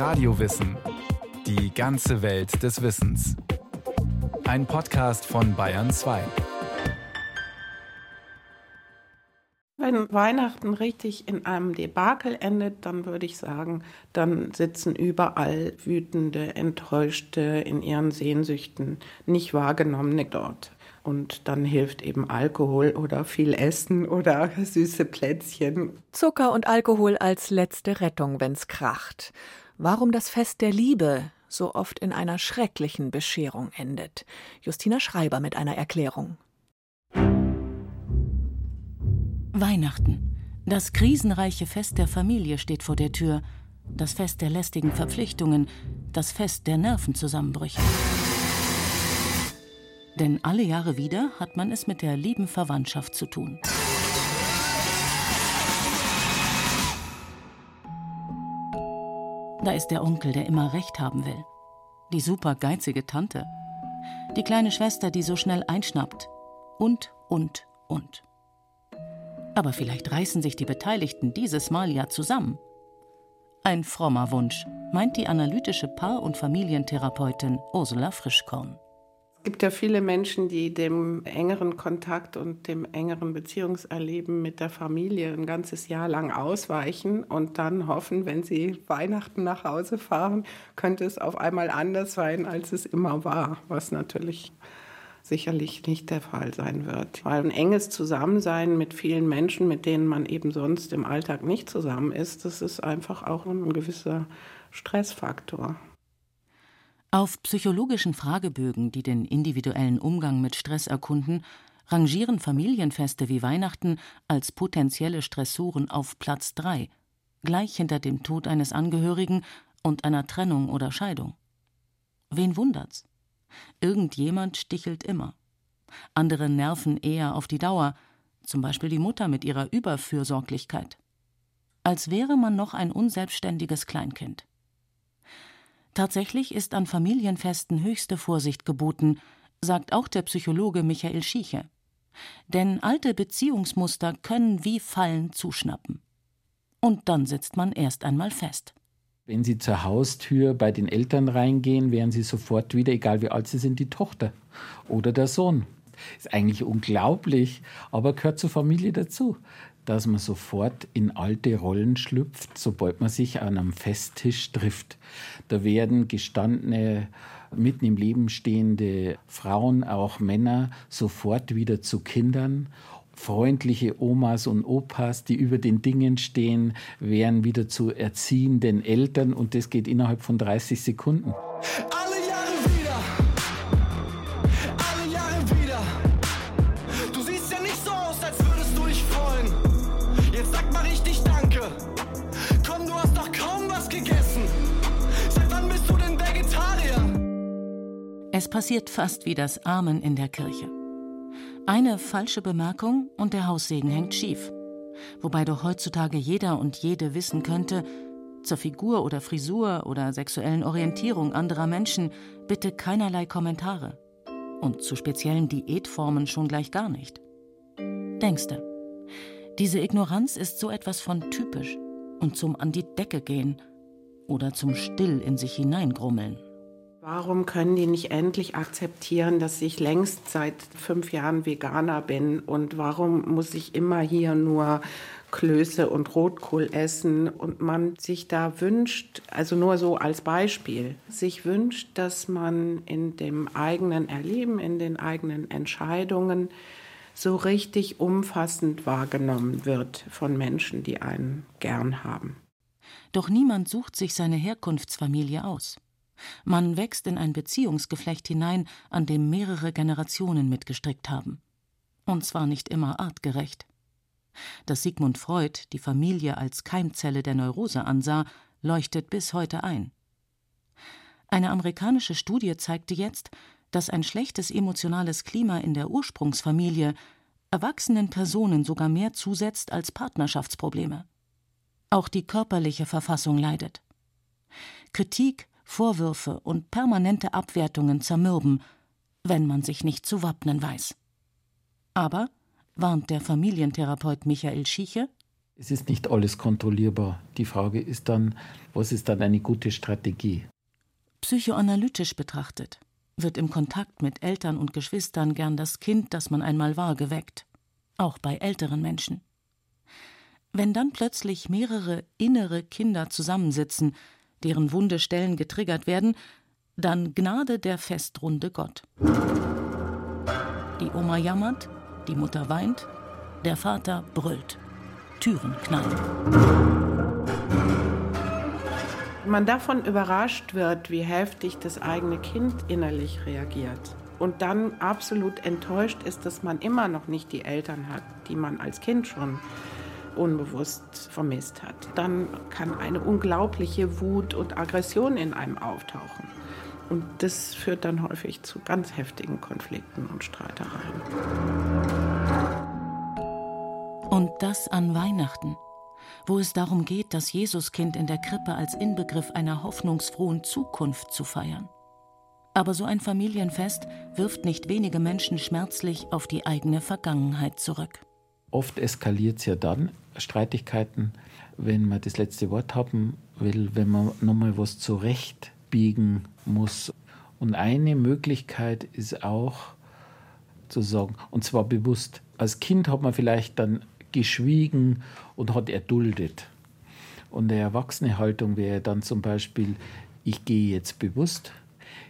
Radiowissen. Die ganze Welt des Wissens. Ein Podcast von Bayern 2. Wenn Weihnachten richtig in einem Debakel endet, dann würde ich sagen, dann sitzen überall wütende, enttäuschte, in ihren Sehnsüchten nicht wahrgenommene dort. Und dann hilft eben Alkohol oder viel Essen oder süße Plätzchen. Zucker und Alkohol als letzte Rettung, wenn's kracht. Warum das Fest der Liebe so oft in einer schrecklichen Bescherung endet. Justina Schreiber mit einer Erklärung. Weihnachten. Das krisenreiche Fest der Familie steht vor der Tür. Das Fest der lästigen Verpflichtungen. Das Fest der Nervenzusammenbrüche. Denn alle Jahre wieder hat man es mit der lieben Verwandtschaft zu tun. Da ist der Onkel, der immer recht haben will. Die super geizige Tante. Die kleine Schwester, die so schnell einschnappt. Und, und, und. Aber vielleicht reißen sich die Beteiligten dieses Mal ja zusammen. Ein frommer Wunsch, meint die analytische Paar- und Familientherapeutin Ursula Frischkorn. Es gibt ja viele Menschen, die dem engeren Kontakt und dem engeren Beziehungserleben mit der Familie ein ganzes Jahr lang ausweichen und dann hoffen, wenn sie Weihnachten nach Hause fahren, könnte es auf einmal anders sein, als es immer war, was natürlich sicherlich nicht der Fall sein wird. Weil ein enges Zusammensein mit vielen Menschen, mit denen man eben sonst im Alltag nicht zusammen ist, das ist einfach auch ein gewisser Stressfaktor. Auf psychologischen Fragebögen, die den individuellen Umgang mit Stress erkunden, rangieren Familienfeste wie Weihnachten als potenzielle Stressoren auf Platz 3, gleich hinter dem Tod eines Angehörigen und einer Trennung oder Scheidung. Wen wundert's? Irgendjemand stichelt immer. Andere nerven eher auf die Dauer, zum Beispiel die Mutter mit ihrer Überfürsorglichkeit. Als wäre man noch ein unselbstständiges Kleinkind. Tatsächlich ist an Familienfesten höchste Vorsicht geboten, sagt auch der Psychologe Michael Schieche. Denn alte Beziehungsmuster können wie Fallen zuschnappen. Und dann sitzt man erst einmal fest. Wenn Sie zur Haustür bei den Eltern reingehen, wären Sie sofort wieder, egal wie alt Sie sind, die Tochter oder der Sohn. Ist eigentlich unglaublich, aber gehört zur Familie dazu dass man sofort in alte Rollen schlüpft, sobald man sich an einem Festtisch trifft. Da werden gestandene, mitten im Leben stehende Frauen, auch Männer, sofort wieder zu Kindern. Freundliche Omas und Opas, die über den Dingen stehen, werden wieder zu erziehenden Eltern und das geht innerhalb von 30 Sekunden. Es passiert fast wie das Amen in der Kirche. Eine falsche Bemerkung und der Haussegen hängt schief. Wobei doch heutzutage jeder und jede wissen könnte, zur Figur oder Frisur oder sexuellen Orientierung anderer Menschen bitte keinerlei Kommentare. Und zu speziellen Diätformen schon gleich gar nicht. Denkste, diese Ignoranz ist so etwas von typisch und zum an die Decke gehen oder zum still in sich hineingrummeln. Warum können die nicht endlich akzeptieren, dass ich längst seit fünf Jahren Veganer bin? Und warum muss ich immer hier nur Klöße und Rotkohl essen? Und man sich da wünscht, also nur so als Beispiel, sich wünscht, dass man in dem eigenen Erleben, in den eigenen Entscheidungen so richtig umfassend wahrgenommen wird von Menschen, die einen gern haben. Doch niemand sucht sich seine Herkunftsfamilie aus. Man wächst in ein Beziehungsgeflecht hinein, an dem mehrere Generationen mitgestrickt haben. Und zwar nicht immer artgerecht. Dass Sigmund Freud die Familie als Keimzelle der Neurose ansah, leuchtet bis heute ein. Eine amerikanische Studie zeigte jetzt, dass ein schlechtes emotionales Klima in der Ursprungsfamilie erwachsenen Personen sogar mehr zusetzt als Partnerschaftsprobleme. Auch die körperliche Verfassung leidet. Kritik, Vorwürfe und permanente Abwertungen zermürben, wenn man sich nicht zu wappnen weiß. Aber, warnt der Familientherapeut Michael Schieche, Es ist nicht alles kontrollierbar. Die Frage ist dann, was ist dann eine gute Strategie? Psychoanalytisch betrachtet wird im Kontakt mit Eltern und Geschwistern gern das Kind, das man einmal war, geweckt. Auch bei älteren Menschen. Wenn dann plötzlich mehrere innere Kinder zusammensitzen, deren wunde Stellen getriggert werden, dann Gnade der Festrunde Gott. Die Oma jammert, die Mutter weint, der Vater brüllt. Türen knallen. Man davon überrascht wird, wie heftig das eigene Kind innerlich reagiert. Und dann absolut enttäuscht ist, dass man immer noch nicht die Eltern hat, die man als Kind schon unbewusst vermisst hat. Dann kann eine unglaubliche Wut und Aggression in einem auftauchen. Und das führt dann häufig zu ganz heftigen Konflikten und Streitereien. Und das an Weihnachten, wo es darum geht, das Jesuskind in der Krippe als Inbegriff einer hoffnungsfrohen Zukunft zu feiern. Aber so ein Familienfest wirft nicht wenige Menschen schmerzlich auf die eigene Vergangenheit zurück. Oft eskaliert es ja dann, Streitigkeiten, wenn man das letzte Wort haben will, wenn man nochmal was zurechtbiegen muss. Und eine Möglichkeit ist auch zu sagen, und zwar bewusst, als Kind hat man vielleicht dann geschwiegen und hat erduldet. Und eine erwachsene Haltung wäre dann zum Beispiel, ich gehe jetzt bewusst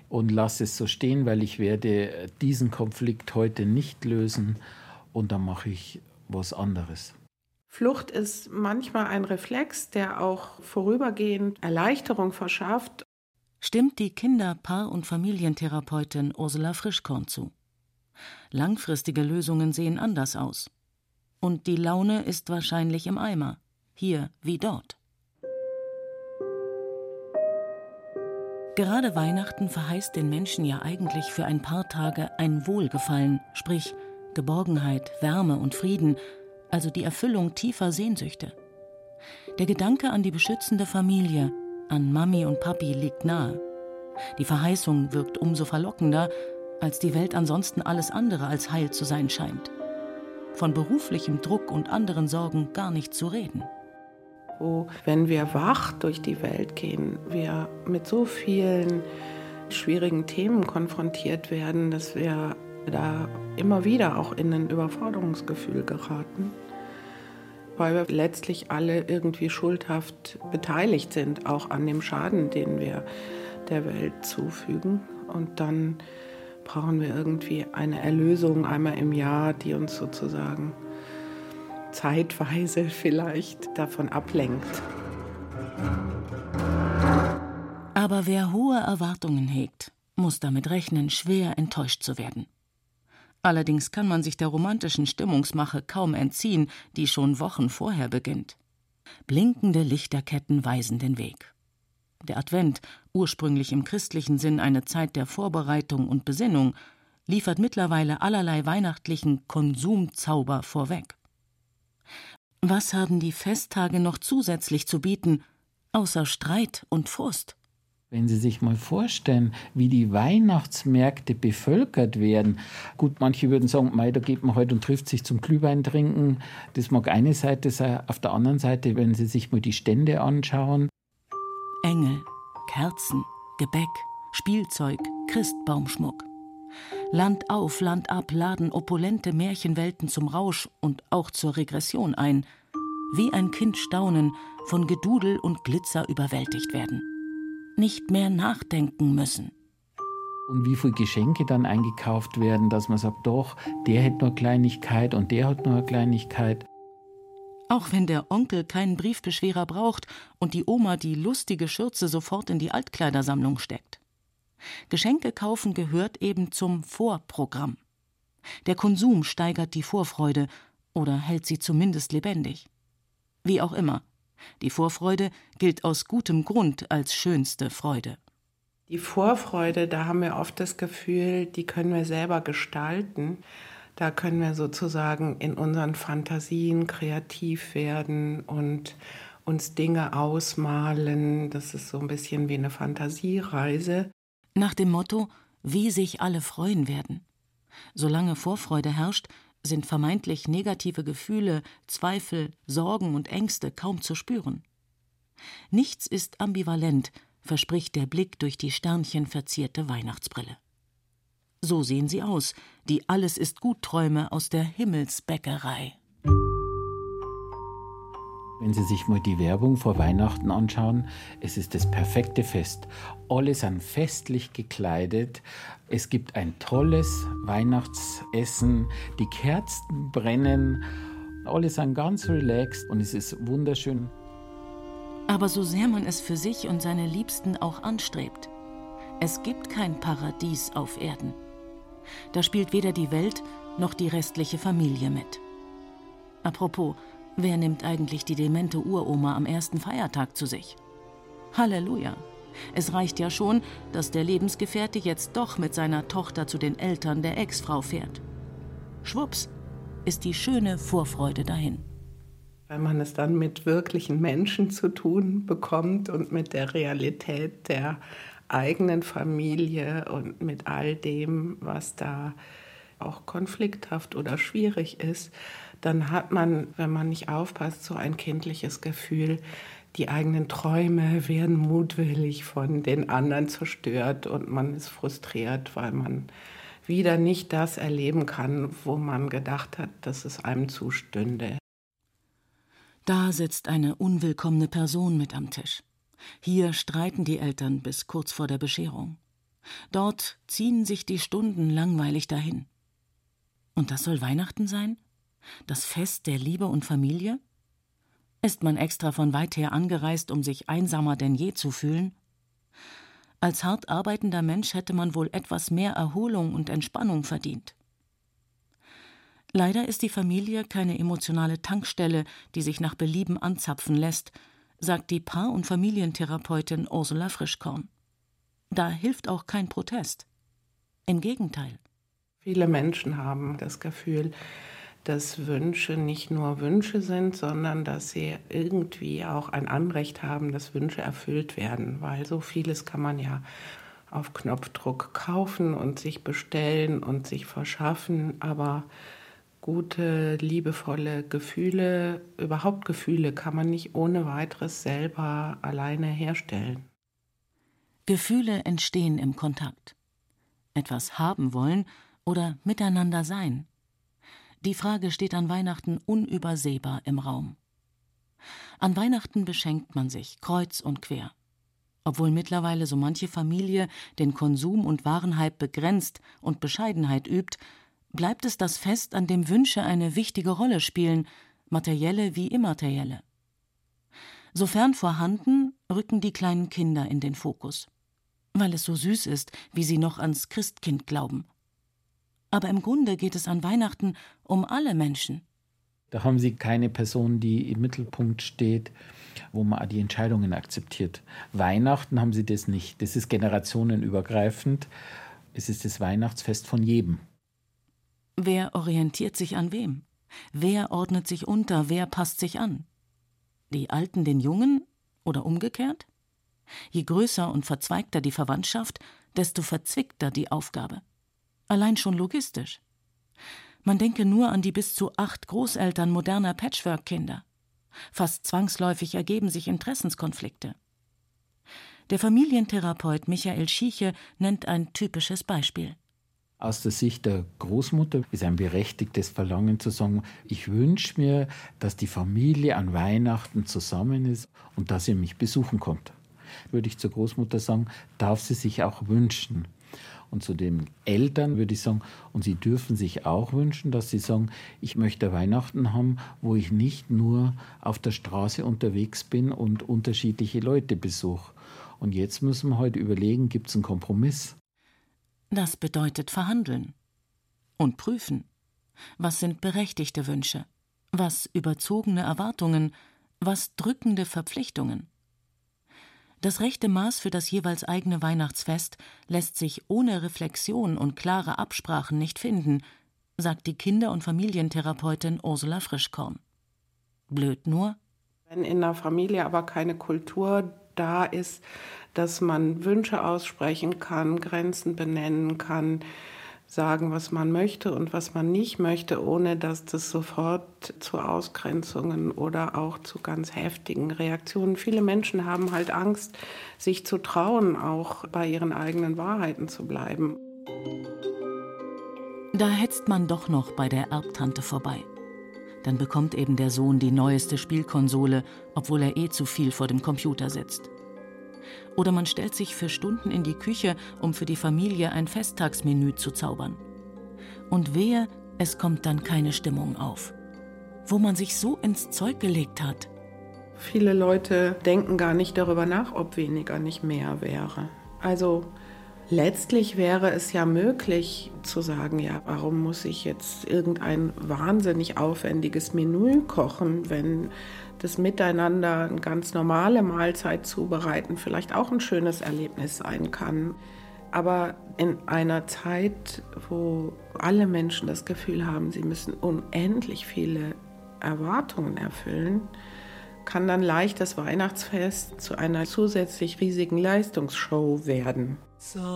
und lasse es so stehen, weil ich werde diesen Konflikt heute nicht lösen und dann mache ich was anderes. Flucht ist manchmal ein Reflex, der auch vorübergehend Erleichterung verschafft. Stimmt die Kinder-, Paar- und Familientherapeutin Ursula Frischkorn zu. Langfristige Lösungen sehen anders aus. Und die Laune ist wahrscheinlich im Eimer, hier wie dort. Gerade Weihnachten verheißt den Menschen ja eigentlich für ein paar Tage ein Wohlgefallen, sprich Geborgenheit, Wärme und Frieden, also die Erfüllung tiefer Sehnsüchte. Der Gedanke an die beschützende Familie, an Mami und Papi liegt nahe. Die Verheißung wirkt umso verlockender, als die Welt ansonsten alles andere als heil zu sein scheint von beruflichem Druck und anderen Sorgen gar nicht zu reden. Wo, wenn wir wach durch die Welt gehen, wir mit so vielen schwierigen Themen konfrontiert werden, dass wir da immer wieder auch in ein Überforderungsgefühl geraten, weil wir letztlich alle irgendwie schuldhaft beteiligt sind, auch an dem Schaden, den wir der Welt zufügen. Und dann brauchen wir irgendwie eine Erlösung einmal im Jahr, die uns sozusagen zeitweise vielleicht davon ablenkt. Aber wer hohe Erwartungen hegt, muss damit rechnen, schwer enttäuscht zu werden. Allerdings kann man sich der romantischen Stimmungsmache kaum entziehen, die schon Wochen vorher beginnt. Blinkende Lichterketten weisen den Weg. Der Advent, ursprünglich im christlichen Sinn eine Zeit der Vorbereitung und Besinnung, liefert mittlerweile allerlei weihnachtlichen Konsumzauber vorweg. Was haben die Festtage noch zusätzlich zu bieten, außer Streit und Frust? Wenn Sie sich mal vorstellen, wie die Weihnachtsmärkte bevölkert werden. Gut, manche würden sagen, Mei, da geht man heute und trifft sich zum Glühwein trinken. Das mag eine Seite sein. Auf der anderen Seite, wenn Sie sich mal die Stände anschauen, Engel, Kerzen, Gebäck, Spielzeug, Christbaumschmuck. Land auf, Land ab laden opulente Märchenwelten zum Rausch und auch zur Regression ein, wie ein Kind staunen, von Gedudel und Glitzer überwältigt werden. Nicht mehr nachdenken müssen. Und wie viele Geschenke dann eingekauft werden, dass man sagt, doch, der hat nur Kleinigkeit und der hat nur Kleinigkeit. Auch wenn der Onkel keinen Briefbeschwerer braucht und die Oma die lustige Schürze sofort in die Altkleidersammlung steckt. Geschenke kaufen gehört eben zum Vorprogramm. Der Konsum steigert die Vorfreude oder hält sie zumindest lebendig. Wie auch immer, die Vorfreude gilt aus gutem Grund als schönste Freude. Die Vorfreude, da haben wir oft das Gefühl, die können wir selber gestalten. Da können wir sozusagen in unseren Fantasien kreativ werden und uns Dinge ausmalen. Das ist so ein bisschen wie eine Fantasiereise. Nach dem Motto, wie sich alle freuen werden. Solange Vorfreude herrscht, sind vermeintlich negative Gefühle, Zweifel, Sorgen und Ängste kaum zu spüren. Nichts ist ambivalent, verspricht der Blick durch die sternchenverzierte Weihnachtsbrille. So sehen sie aus, die Alles ist gut Träume aus der Himmelsbäckerei. Wenn Sie sich mal die Werbung vor Weihnachten anschauen, es ist das perfekte Fest. Alle sind festlich gekleidet. Es gibt ein tolles Weihnachtsessen. Die Kerzen brennen. Alle sind ganz relaxed und es ist wunderschön. Aber so sehr man es für sich und seine Liebsten auch anstrebt, es gibt kein Paradies auf Erden. Da spielt weder die Welt noch die restliche Familie mit. Apropos, Wer nimmt eigentlich die demente Uroma am ersten Feiertag zu sich? Halleluja! Es reicht ja schon, dass der Lebensgefährte jetzt doch mit seiner Tochter zu den Eltern der Ex-Frau fährt. Schwupps, ist die schöne Vorfreude dahin. Wenn man es dann mit wirklichen Menschen zu tun bekommt und mit der Realität der eigenen Familie und mit all dem, was da auch konflikthaft oder schwierig ist, dann hat man, wenn man nicht aufpasst, so ein kindliches Gefühl, die eigenen Träume werden mutwillig von den anderen zerstört und man ist frustriert, weil man wieder nicht das erleben kann, wo man gedacht hat, dass es einem zustünde. Da sitzt eine unwillkommene Person mit am Tisch. Hier streiten die Eltern bis kurz vor der Bescherung. Dort ziehen sich die Stunden langweilig dahin. Und das soll Weihnachten sein? Das Fest der Liebe und Familie? Ist man extra von weit her angereist, um sich einsamer denn je zu fühlen? Als hart arbeitender Mensch hätte man wohl etwas mehr Erholung und Entspannung verdient. Leider ist die Familie keine emotionale Tankstelle, die sich nach Belieben anzapfen lässt, sagt die Paar- und Familientherapeutin Ursula Frischkorn. Da hilft auch kein Protest. Im Gegenteil. Viele Menschen haben das Gefühl, dass Wünsche nicht nur Wünsche sind, sondern dass sie irgendwie auch ein Anrecht haben, dass Wünsche erfüllt werden, weil so vieles kann man ja auf Knopfdruck kaufen und sich bestellen und sich verschaffen, aber gute, liebevolle Gefühle, überhaupt Gefühle kann man nicht ohne weiteres selber alleine herstellen. Gefühle entstehen im Kontakt. Etwas haben wollen oder miteinander sein. Die Frage steht an Weihnachten unübersehbar im Raum. An Weihnachten beschenkt man sich kreuz und quer. Obwohl mittlerweile so manche Familie den Konsum und Warenhype begrenzt und Bescheidenheit übt, bleibt es das Fest, an dem Wünsche eine wichtige Rolle spielen, materielle wie immaterielle. Sofern vorhanden, rücken die kleinen Kinder in den Fokus. Weil es so süß ist, wie sie noch ans Christkind glauben aber im Grunde geht es an Weihnachten um alle Menschen. Da haben Sie keine Person, die im Mittelpunkt steht, wo man die Entscheidungen akzeptiert. Weihnachten haben Sie das nicht. Das ist generationenübergreifend. Es ist das Weihnachtsfest von jedem. Wer orientiert sich an wem? Wer ordnet sich unter? Wer passt sich an? Die Alten den Jungen oder umgekehrt? Je größer und verzweigter die Verwandtschaft, desto verzwickter die Aufgabe allein schon logistisch. Man denke nur an die bis zu acht Großeltern moderner Patchwork-Kinder. Fast zwangsläufig ergeben sich Interessenskonflikte. Der Familientherapeut Michael Schieche nennt ein typisches Beispiel. Aus der Sicht der Großmutter ist ein berechtigtes Verlangen zu sagen, ich wünsche mir, dass die Familie an Weihnachten zusammen ist und dass ihr mich besuchen kommt. Würde ich zur Großmutter sagen, darf sie sich auch wünschen. Und zu den Eltern würde ich sagen, und sie dürfen sich auch wünschen, dass sie sagen, ich möchte Weihnachten haben, wo ich nicht nur auf der Straße unterwegs bin und unterschiedliche Leute besuche. Und jetzt müssen wir heute überlegen, gibt es einen Kompromiss? Das bedeutet verhandeln und prüfen. Was sind berechtigte Wünsche? Was überzogene Erwartungen? Was drückende Verpflichtungen? Das rechte Maß für das jeweils eigene Weihnachtsfest lässt sich ohne Reflexion und klare Absprachen nicht finden, sagt die Kinder- und Familientherapeutin Ursula Frischkorn. Blöd nur. Wenn in der Familie aber keine Kultur da ist, dass man Wünsche aussprechen kann, Grenzen benennen kann, sagen, was man möchte und was man nicht möchte, ohne dass das sofort zu Ausgrenzungen oder auch zu ganz heftigen Reaktionen. Viele Menschen haben halt Angst, sich zu trauen, auch bei ihren eigenen Wahrheiten zu bleiben. Da hetzt man doch noch bei der Erbtante vorbei. Dann bekommt eben der Sohn die neueste Spielkonsole, obwohl er eh zu viel vor dem Computer sitzt. Oder man stellt sich für Stunden in die Küche, um für die Familie ein Festtagsmenü zu zaubern. Und wehe, es kommt dann keine Stimmung auf. Wo man sich so ins Zeug gelegt hat. Viele Leute denken gar nicht darüber nach, ob weniger nicht mehr wäre. Also letztlich wäre es ja möglich zu sagen, ja, warum muss ich jetzt irgendein wahnsinnig aufwendiges Menü kochen, wenn das Miteinander eine ganz normale Mahlzeit zubereiten vielleicht auch ein schönes Erlebnis sein kann. Aber in einer Zeit, wo alle Menschen das Gefühl haben, sie müssen unendlich viele Erwartungen erfüllen, kann dann leicht das Weihnachtsfest zu einer zusätzlich riesigen Leistungsshow werden. Silent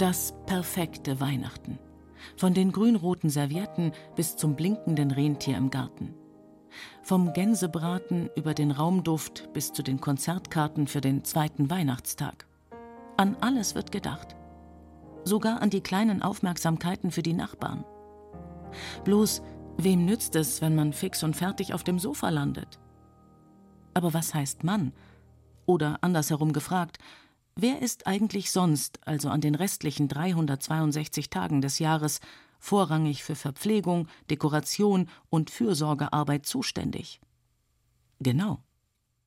Das perfekte Weihnachten. Von den grünroten Servietten bis zum blinkenden Rentier im Garten. Vom Gänsebraten über den Raumduft bis zu den Konzertkarten für den zweiten Weihnachtstag. An alles wird gedacht. Sogar an die kleinen Aufmerksamkeiten für die Nachbarn. Bloß, wem nützt es, wenn man fix und fertig auf dem Sofa landet? Aber was heißt Mann? Oder andersherum gefragt, Wer ist eigentlich sonst, also an den restlichen 362 Tagen des Jahres, vorrangig für Verpflegung, Dekoration und Fürsorgearbeit zuständig? Genau.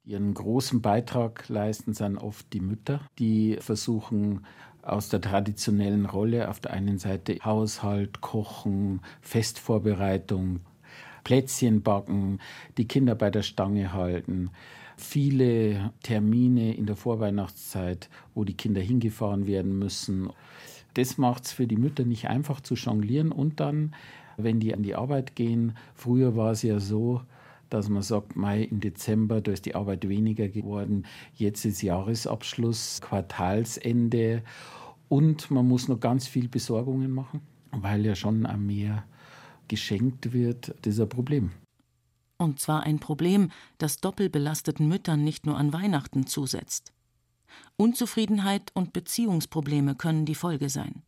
Ihren großen Beitrag leisten dann oft die Mütter, die versuchen, aus der traditionellen Rolle auf der einen Seite Haushalt, Kochen, Festvorbereitung, Plätzchen backen, die Kinder bei der Stange halten, viele Termine in der Vorweihnachtszeit, wo die Kinder hingefahren werden müssen. Das macht es für die Mütter nicht einfach zu jonglieren und dann, wenn die an die Arbeit gehen, früher war es ja so, dass man sagt, Mai im Dezember, da ist die Arbeit weniger geworden. Jetzt ist Jahresabschluss, Quartalsende und man muss noch ganz viel Besorgungen machen, weil ja schon mehr geschenkt wird. Das ist ein Problem. Und zwar ein Problem, das doppelbelasteten Müttern nicht nur an Weihnachten zusetzt. Unzufriedenheit und Beziehungsprobleme können die Folge sein.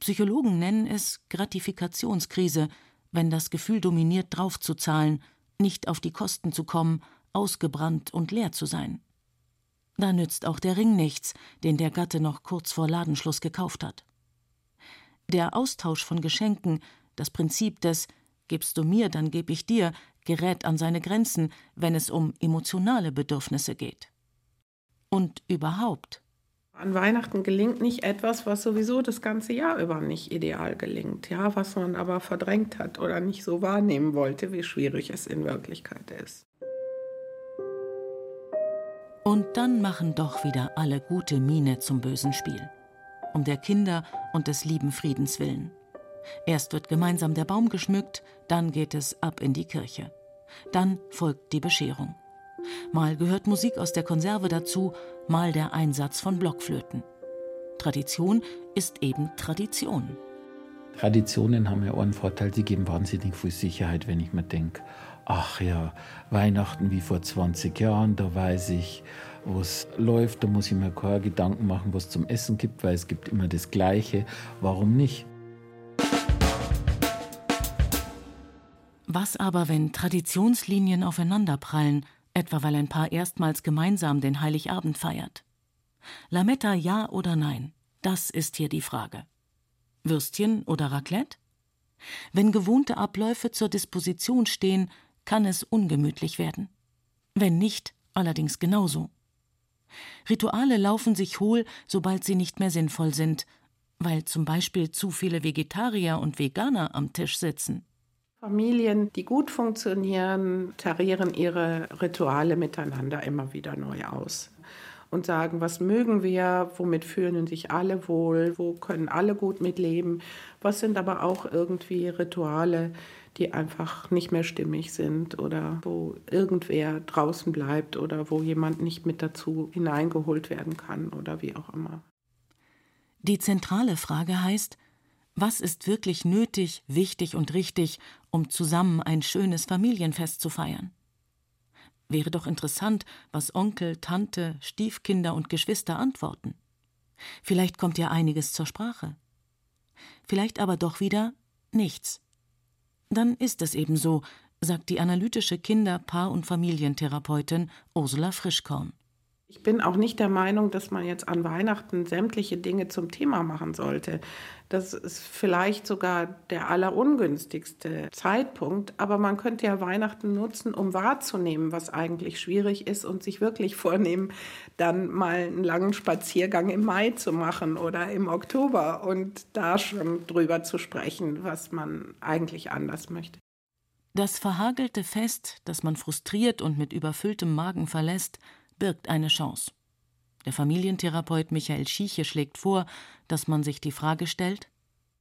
Psychologen nennen es Gratifikationskrise, wenn das Gefühl dominiert, draufzuzahlen, nicht auf die Kosten zu kommen, ausgebrannt und leer zu sein. Da nützt auch der Ring nichts, den der Gatte noch kurz vor Ladenschluss gekauft hat. Der Austausch von Geschenken, das Prinzip des Gibst du mir, dann geb ich dir, gerät an seine Grenzen, wenn es um emotionale Bedürfnisse geht. Und überhaupt. An Weihnachten gelingt nicht etwas, was sowieso das ganze Jahr über nicht ideal gelingt, ja, was man aber verdrängt hat oder nicht so wahrnehmen wollte, wie schwierig es in Wirklichkeit ist. Und dann machen doch wieder alle gute Miene zum bösen Spiel. Um der Kinder und des lieben Friedens willen. Erst wird gemeinsam der Baum geschmückt, dann geht es ab in die Kirche. Dann folgt die Bescherung. Mal gehört Musik aus der Konserve dazu, mal der Einsatz von Blockflöten. Tradition ist eben Tradition. Traditionen haben ja auch einen Vorteil, sie geben wahnsinnig viel Sicherheit, wenn ich mir denke, ach ja, Weihnachten wie vor 20 Jahren, da weiß ich, wo es läuft, da muss ich mir keine Gedanken machen, was zum Essen gibt, weil es gibt immer das Gleiche. Warum nicht? Was aber, wenn Traditionslinien aufeinanderprallen, etwa weil ein Paar erstmals gemeinsam den Heiligabend feiert? Lametta ja oder nein? Das ist hier die Frage. Würstchen oder Raclette? Wenn gewohnte Abläufe zur Disposition stehen, kann es ungemütlich werden. Wenn nicht, allerdings genauso. Rituale laufen sich hohl, sobald sie nicht mehr sinnvoll sind, weil zum Beispiel zu viele Vegetarier und Veganer am Tisch sitzen. Familien, die gut funktionieren, tarieren ihre Rituale miteinander immer wieder neu aus. und sagen, was mögen wir, womit fühlen sich alle wohl, wo können alle gut mitleben, was sind aber auch irgendwie Rituale, die einfach nicht mehr stimmig sind oder wo irgendwer draußen bleibt oder wo jemand nicht mit dazu hineingeholt werden kann oder wie auch immer. Die zentrale Frage heißt, was ist wirklich nötig, wichtig und richtig, um zusammen ein schönes Familienfest zu feiern? Wäre doch interessant, was Onkel, Tante, Stiefkinder und Geschwister antworten. Vielleicht kommt ja einiges zur Sprache. Vielleicht aber doch wieder nichts. Dann ist es eben so, sagt die analytische Kinder-, Paar- und Familientherapeutin Ursula Frischkorn. Ich bin auch nicht der Meinung, dass man jetzt an Weihnachten sämtliche Dinge zum Thema machen sollte. Das ist vielleicht sogar der allerungünstigste Zeitpunkt, aber man könnte ja Weihnachten nutzen, um wahrzunehmen, was eigentlich schwierig ist und sich wirklich vornehmen, dann mal einen langen Spaziergang im Mai zu machen oder im Oktober und da schon drüber zu sprechen, was man eigentlich anders möchte. Das verhagelte Fest, das man frustriert und mit überfülltem Magen verlässt, birgt eine Chance. Der Familientherapeut Michael Schieche schlägt vor, dass man sich die Frage stellt: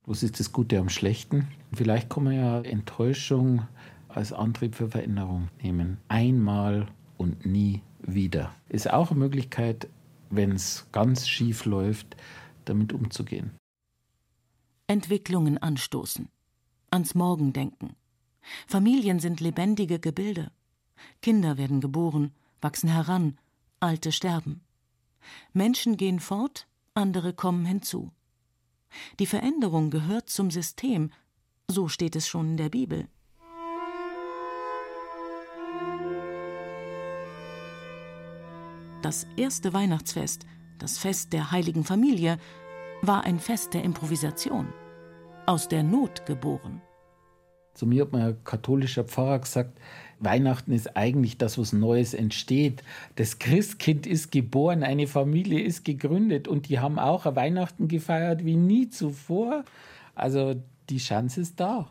Was ist das Gute am Schlechten? Vielleicht kann man ja Enttäuschung als Antrieb für Veränderung nehmen. Einmal und nie wieder. Ist auch eine Möglichkeit, wenn es ganz schief läuft, damit umzugehen. Entwicklungen anstoßen. Ans Morgen denken. Familien sind lebendige Gebilde. Kinder werden geboren, wachsen heran, Alte sterben. Menschen gehen fort, andere kommen hinzu. Die Veränderung gehört zum System, so steht es schon in der Bibel. Das erste Weihnachtsfest, das Fest der heiligen Familie, war ein Fest der Improvisation, aus der Not geboren. Zu mir hat mein katholischer Pfarrer gesagt, Weihnachten ist eigentlich das, was Neues entsteht. Das Christkind ist geboren, eine Familie ist gegründet und die haben auch Weihnachten gefeiert wie nie zuvor. Also die Chance ist da.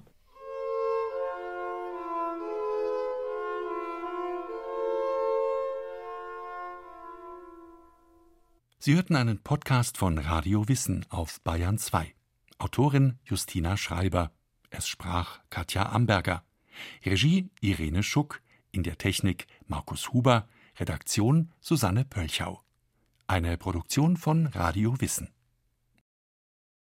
Sie hörten einen Podcast von Radio Wissen auf Bayern 2. Autorin Justina Schreiber. Es sprach Katja Amberger. Regie Irene Schuck, in der Technik Markus Huber, Redaktion Susanne Pölchau. Eine Produktion von Radio Wissen.